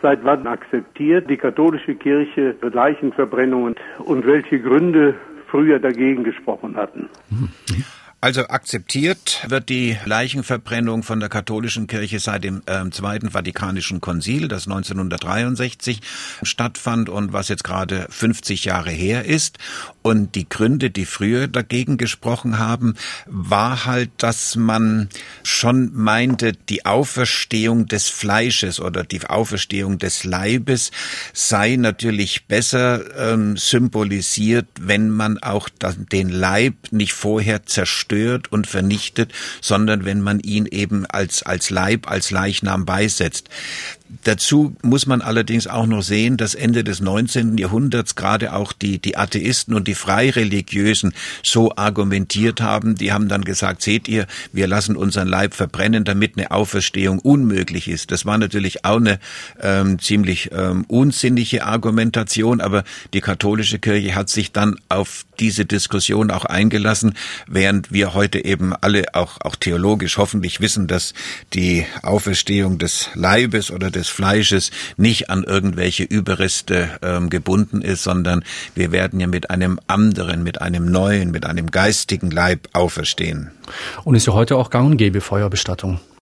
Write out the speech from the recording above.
Seit wann akzeptiert die katholische Kirche Leichenverbrennungen und welche Gründe früher dagegen gesprochen hatten? Also akzeptiert wird die Leichenverbrennung von der katholischen Kirche seit dem äh, Zweiten Vatikanischen Konzil, das 1963 stattfand und was jetzt gerade 50 Jahre her ist. Und die Gründe, die früher dagegen gesprochen haben, war halt, dass man schon meinte, die Auferstehung des Fleisches oder die Auferstehung des Leibes sei natürlich besser ähm, symbolisiert, wenn man auch den Leib nicht vorher zerstört und vernichtet, sondern wenn man ihn eben als, als Leib, als Leichnam beisetzt. Dazu muss man allerdings auch noch sehen, dass Ende des 19. Jahrhunderts gerade auch die, die Atheisten und die Freireligiösen so argumentiert haben. Die haben dann gesagt, seht ihr, wir lassen unseren Leib verbrennen, damit eine Auferstehung unmöglich ist. Das war natürlich auch eine ähm, ziemlich ähm, unsinnige Argumentation, aber die katholische Kirche hat sich dann auf diese Diskussion auch eingelassen, während wir heute eben alle auch, auch theologisch hoffentlich wissen, dass die Auferstehung des Leibes oder des Fleisches nicht an irgendwelche Überreste ähm, gebunden ist, sondern wir werden ja mit einem anderen, mit einem neuen, mit einem geistigen Leib auferstehen. Und ist ja heute auch gang und gäbe Feuerbestattung.